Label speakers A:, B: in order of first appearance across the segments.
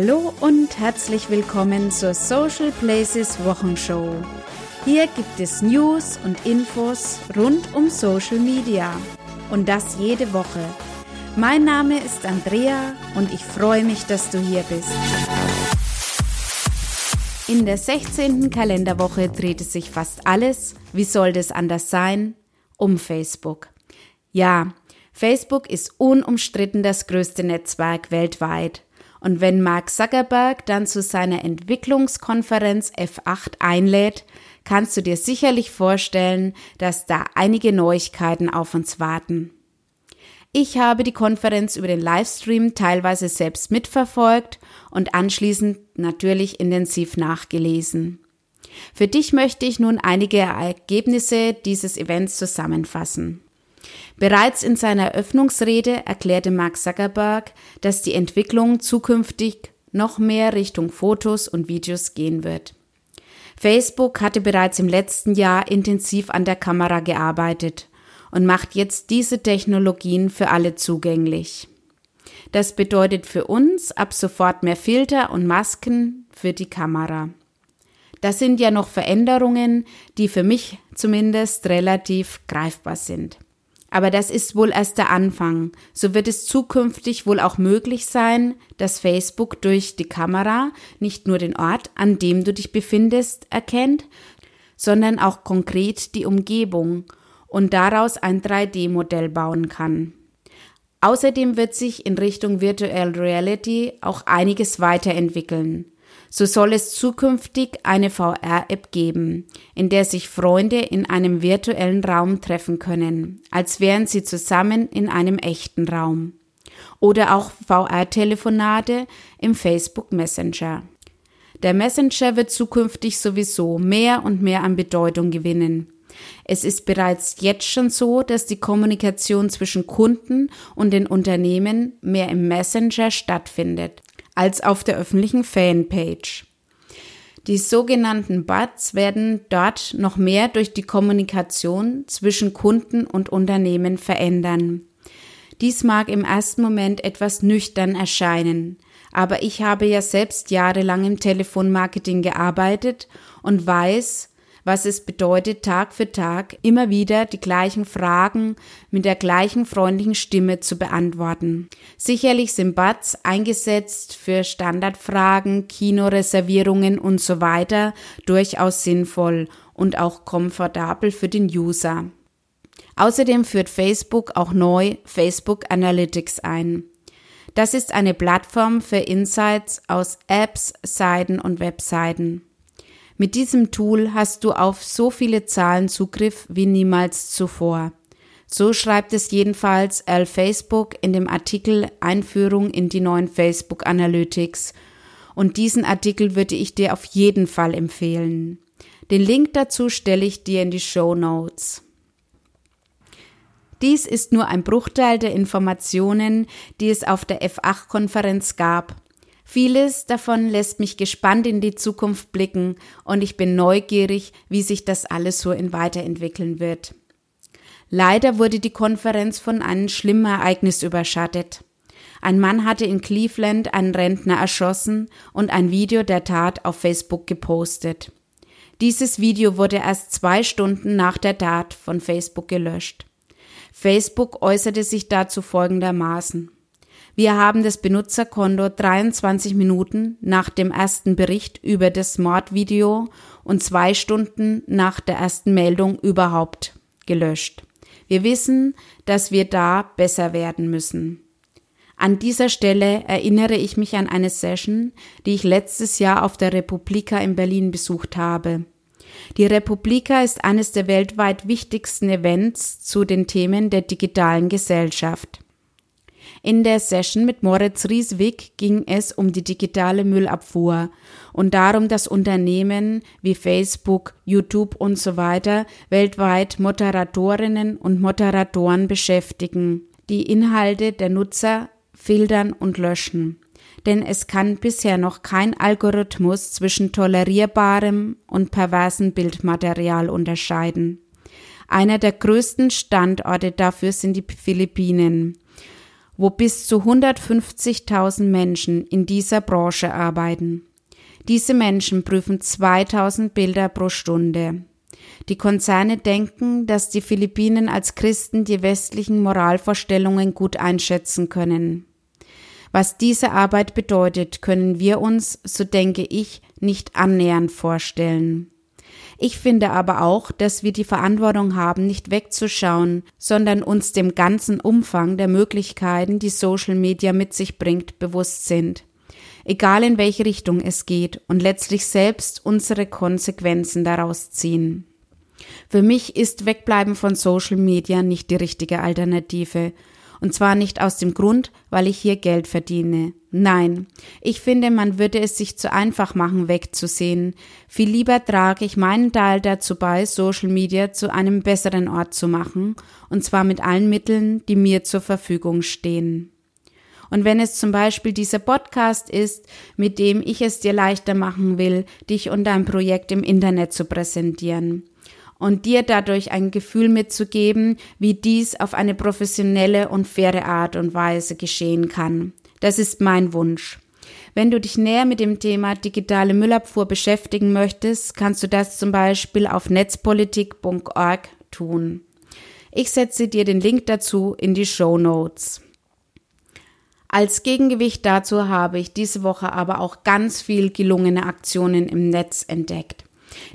A: Hallo und herzlich willkommen zur Social Places Wochenshow. Hier gibt es News und Infos rund um Social Media und das jede Woche. Mein Name ist Andrea und ich freue mich, dass du hier bist. In der 16. Kalenderwoche dreht es sich fast alles, wie soll das anders sein, um Facebook. Ja, Facebook ist unumstritten das größte Netzwerk weltweit. Und wenn Mark Zuckerberg dann zu seiner Entwicklungskonferenz F8 einlädt, kannst du dir sicherlich vorstellen, dass da einige Neuigkeiten auf uns warten. Ich habe die Konferenz über den Livestream teilweise selbst mitverfolgt und anschließend natürlich intensiv nachgelesen. Für dich möchte ich nun einige Ergebnisse dieses Events zusammenfassen. Bereits in seiner Eröffnungsrede erklärte Mark Zuckerberg, dass die Entwicklung zukünftig noch mehr Richtung Fotos und Videos gehen wird. Facebook hatte bereits im letzten Jahr intensiv an der Kamera gearbeitet und macht jetzt diese Technologien für alle zugänglich. Das bedeutet für uns ab sofort mehr Filter und Masken für die Kamera. Das sind ja noch Veränderungen, die für mich zumindest relativ greifbar sind. Aber das ist wohl erst der Anfang. So wird es zukünftig wohl auch möglich sein, dass Facebook durch die Kamera nicht nur den Ort, an dem du dich befindest, erkennt, sondern auch konkret die Umgebung und daraus ein 3D-Modell bauen kann. Außerdem wird sich in Richtung Virtual Reality auch einiges weiterentwickeln. So soll es zukünftig eine VR-App geben, in der sich Freunde in einem virtuellen Raum treffen können, als wären sie zusammen in einem echten Raum. Oder auch VR-Telefonate im Facebook Messenger. Der Messenger wird zukünftig sowieso mehr und mehr an Bedeutung gewinnen. Es ist bereits jetzt schon so, dass die Kommunikation zwischen Kunden und den Unternehmen mehr im Messenger stattfindet als auf der öffentlichen Fanpage. Die sogenannten Bots werden dort noch mehr durch die Kommunikation zwischen Kunden und Unternehmen verändern. Dies mag im ersten Moment etwas nüchtern erscheinen, aber ich habe ja selbst jahrelang im Telefonmarketing gearbeitet und weiß, was es bedeutet, Tag für Tag immer wieder die gleichen Fragen mit der gleichen freundlichen Stimme zu beantworten. Sicherlich sind Bots eingesetzt für Standardfragen, Kinoreservierungen und so weiter durchaus sinnvoll und auch komfortabel für den User. Außerdem führt Facebook auch neu Facebook Analytics ein. Das ist eine Plattform für Insights aus Apps, Seiten und Webseiten. Mit diesem Tool hast du auf so viele Zahlen Zugriff wie niemals zuvor. So schreibt es jedenfalls Al Facebook in dem Artikel Einführung in die neuen Facebook Analytics. Und diesen Artikel würde ich dir auf jeden Fall empfehlen. Den Link dazu stelle ich dir in die Show Notes. Dies ist nur ein Bruchteil der Informationen, die es auf der F8-Konferenz gab. Vieles davon lässt mich gespannt in die Zukunft blicken und ich bin neugierig, wie sich das alles so in weiterentwickeln wird. Leider wurde die Konferenz von einem schlimmen Ereignis überschattet. Ein Mann hatte in Cleveland einen Rentner erschossen und ein Video der Tat auf Facebook gepostet. Dieses Video wurde erst zwei Stunden nach der Tat von Facebook gelöscht. Facebook äußerte sich dazu folgendermaßen. Wir haben das Benutzerkonto 23 Minuten nach dem ersten Bericht über das Mordvideo und zwei Stunden nach der ersten Meldung überhaupt gelöscht. Wir wissen, dass wir da besser werden müssen. An dieser Stelle erinnere ich mich an eine Session, die ich letztes Jahr auf der Republika in Berlin besucht habe. Die Republika ist eines der weltweit wichtigsten Events zu den Themen der digitalen Gesellschaft. In der Session mit Moritz Rieswig ging es um die digitale Müllabfuhr und darum, dass Unternehmen wie Facebook, YouTube und so weiter weltweit Moderatorinnen und Moderatoren beschäftigen, die Inhalte der Nutzer filtern und löschen. Denn es kann bisher noch kein Algorithmus zwischen tolerierbarem und perversen Bildmaterial unterscheiden. Einer der größten Standorte dafür sind die Philippinen wo bis zu 150.000 Menschen in dieser Branche arbeiten. Diese Menschen prüfen 2000 Bilder pro Stunde. Die Konzerne denken, dass die Philippinen als Christen die westlichen Moralvorstellungen gut einschätzen können. Was diese Arbeit bedeutet, können wir uns, so denke ich, nicht annähernd vorstellen. Ich finde aber auch, dass wir die Verantwortung haben, nicht wegzuschauen, sondern uns dem ganzen Umfang der Möglichkeiten, die Social Media mit sich bringt, bewusst sind egal in welche Richtung es geht, und letztlich selbst unsere Konsequenzen daraus ziehen. Für mich ist Wegbleiben von Social Media nicht die richtige Alternative. Und zwar nicht aus dem Grund, weil ich hier Geld verdiene. Nein, ich finde, man würde es sich zu einfach machen, wegzusehen. Viel lieber trage ich meinen Teil dazu bei, Social Media zu einem besseren Ort zu machen, und zwar mit allen Mitteln, die mir zur Verfügung stehen. Und wenn es zum Beispiel dieser Podcast ist, mit dem ich es dir leichter machen will, dich und dein Projekt im Internet zu präsentieren und dir dadurch ein Gefühl mitzugeben, wie dies auf eine professionelle und faire Art und Weise geschehen kann. Das ist mein Wunsch. Wenn du dich näher mit dem Thema digitale Müllabfuhr beschäftigen möchtest, kannst du das zum Beispiel auf netzpolitik.org tun. Ich setze dir den Link dazu in die Show Notes. Als Gegengewicht dazu habe ich diese Woche aber auch ganz viel gelungene Aktionen im Netz entdeckt,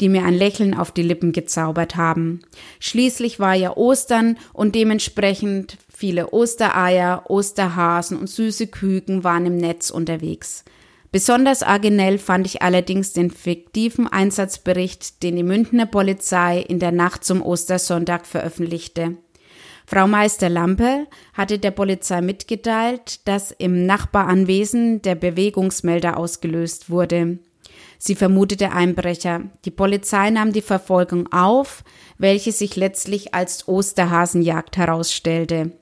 A: die mir ein Lächeln auf die Lippen gezaubert haben. Schließlich war ja Ostern und dementsprechend viele Ostereier, Osterhasen und süße Küken waren im Netz unterwegs. Besonders originell fand ich allerdings den fiktiven Einsatzbericht, den die Münchner Polizei in der Nacht zum Ostersonntag veröffentlichte. Frau Meister Lampe hatte der Polizei mitgeteilt, dass im Nachbaranwesen der Bewegungsmelder ausgelöst wurde. Sie vermutete Einbrecher. Die Polizei nahm die Verfolgung auf, welche sich letztlich als Osterhasenjagd herausstellte.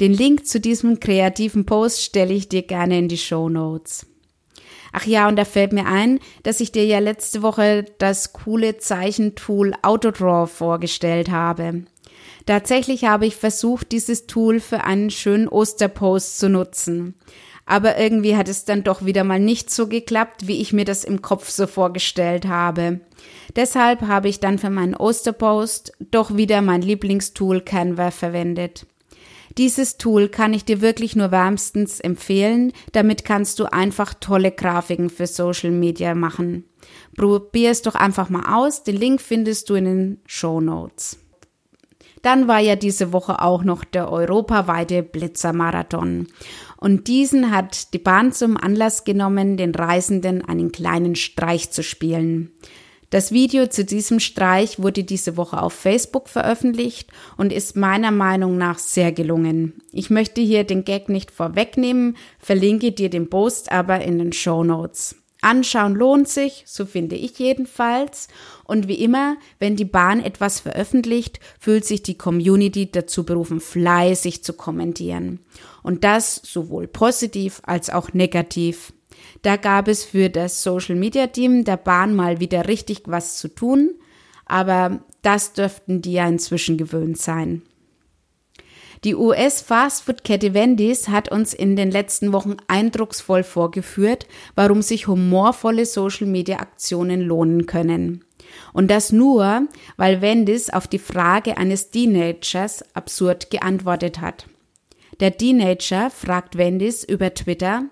A: Den Link zu diesem kreativen Post stelle ich dir gerne in die Show Notes. Ach ja, und da fällt mir ein, dass ich dir ja letzte Woche das coole Zeichentool Autodraw vorgestellt habe. Tatsächlich habe ich versucht, dieses Tool für einen schönen Osterpost zu nutzen. Aber irgendwie hat es dann doch wieder mal nicht so geklappt, wie ich mir das im Kopf so vorgestellt habe. Deshalb habe ich dann für meinen Osterpost doch wieder mein Lieblingstool Canva verwendet. Dieses Tool kann ich dir wirklich nur wärmstens empfehlen. Damit kannst du einfach tolle Grafiken für Social Media machen. Probier es doch einfach mal aus. Den Link findest du in den Show Notes. Dann war ja diese Woche auch noch der europaweite Blitzermarathon. Und diesen hat die Bahn zum Anlass genommen, den Reisenden einen kleinen Streich zu spielen. Das Video zu diesem Streich wurde diese Woche auf Facebook veröffentlicht und ist meiner Meinung nach sehr gelungen. Ich möchte hier den Gag nicht vorwegnehmen, verlinke dir den Post aber in den Show Notes. Anschauen lohnt sich, so finde ich jedenfalls. Und wie immer, wenn die Bahn etwas veröffentlicht, fühlt sich die Community dazu berufen, fleißig zu kommentieren. Und das sowohl positiv als auch negativ. Da gab es für das Social Media Team der Bahn mal wieder richtig was zu tun, aber das dürften die ja inzwischen gewöhnt sein. Die US-Fastfood-Kette Wendy's hat uns in den letzten Wochen eindrucksvoll vorgeführt, warum sich humorvolle Social-Media-Aktionen lohnen können. Und das nur, weil Wendy's auf die Frage eines Teenagers absurd geantwortet hat. Der Teenager fragt Wendy's über Twitter,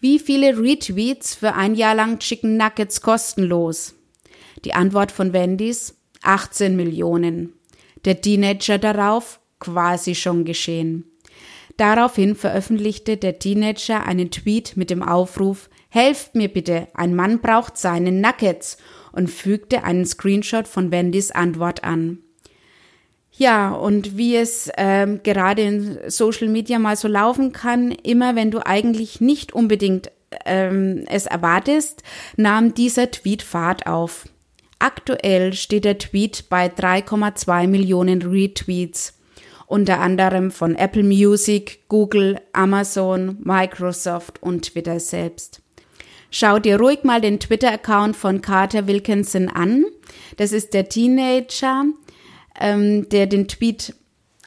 A: wie viele Retweets für ein Jahr lang Chicken Nuggets kostenlos? Die Antwort von Wendy's 18 Millionen. Der Teenager darauf quasi schon geschehen. Daraufhin veröffentlichte der Teenager einen Tweet mit dem Aufruf Helft mir bitte, ein Mann braucht seine Nuggets und fügte einen Screenshot von Wendys Antwort an. Ja, und wie es ähm, gerade in Social Media mal so laufen kann, immer wenn du eigentlich nicht unbedingt ähm, es erwartest, nahm dieser Tweet Fahrt auf. Aktuell steht der Tweet bei 3,2 Millionen Retweets unter anderem von Apple Music, Google, Amazon, Microsoft und Twitter selbst. Schau dir ruhig mal den Twitter-Account von Carter Wilkinson an. Das ist der Teenager, ähm, der den Tweet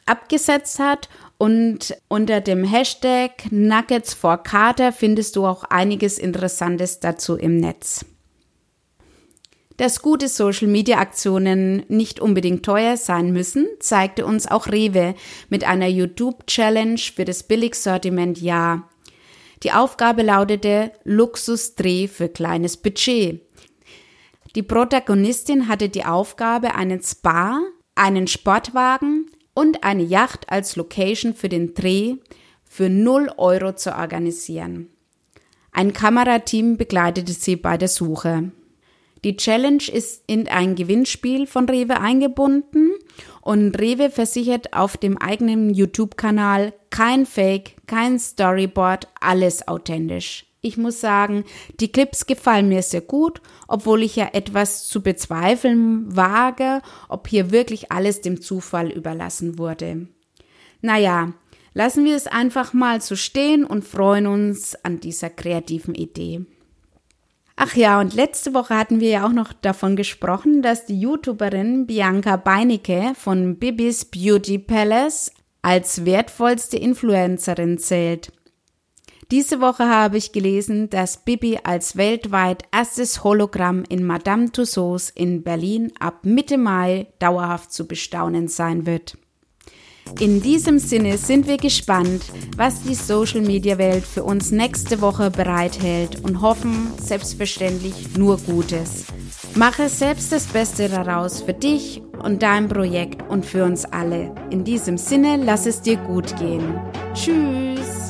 A: abgesetzt hat Und unter dem Hashtag Nuggets for Kater findest du auch einiges Interessantes dazu im Netz. Dass gute Social-Media-Aktionen nicht unbedingt teuer sein müssen, zeigte uns auch Rewe mit einer YouTube-Challenge für das Billigsortiment Ja. Die Aufgabe lautete Luxusdreh für kleines Budget. Die Protagonistin hatte die Aufgabe, einen Spa, einen Sportwagen und eine Yacht als Location für den Dreh für 0 Euro zu organisieren. Ein Kamerateam begleitete sie bei der Suche. Die Challenge ist in ein Gewinnspiel von Rewe eingebunden und Rewe versichert auf dem eigenen YouTube-Kanal kein Fake, kein Storyboard, alles authentisch. Ich muss sagen, die Clips gefallen mir sehr gut, obwohl ich ja etwas zu bezweifeln wage, ob hier wirklich alles dem Zufall überlassen wurde. Naja, lassen wir es einfach mal so stehen und freuen uns an dieser kreativen Idee. Ach ja, und letzte Woche hatten wir ja auch noch davon gesprochen, dass die YouTuberin Bianca Beinecke von Bibis Beauty Palace als wertvollste Influencerin zählt. Diese Woche habe ich gelesen, dass Bibi als weltweit erstes Hologramm in Madame Tussauds in Berlin ab Mitte Mai dauerhaft zu bestaunen sein wird. In diesem Sinne sind wir gespannt, was die Social Media Welt für uns nächste Woche bereithält und hoffen selbstverständlich nur Gutes. Mache selbst das Beste daraus für dich und dein Projekt und für uns alle. In diesem Sinne, lass es dir gut gehen. Tschüss.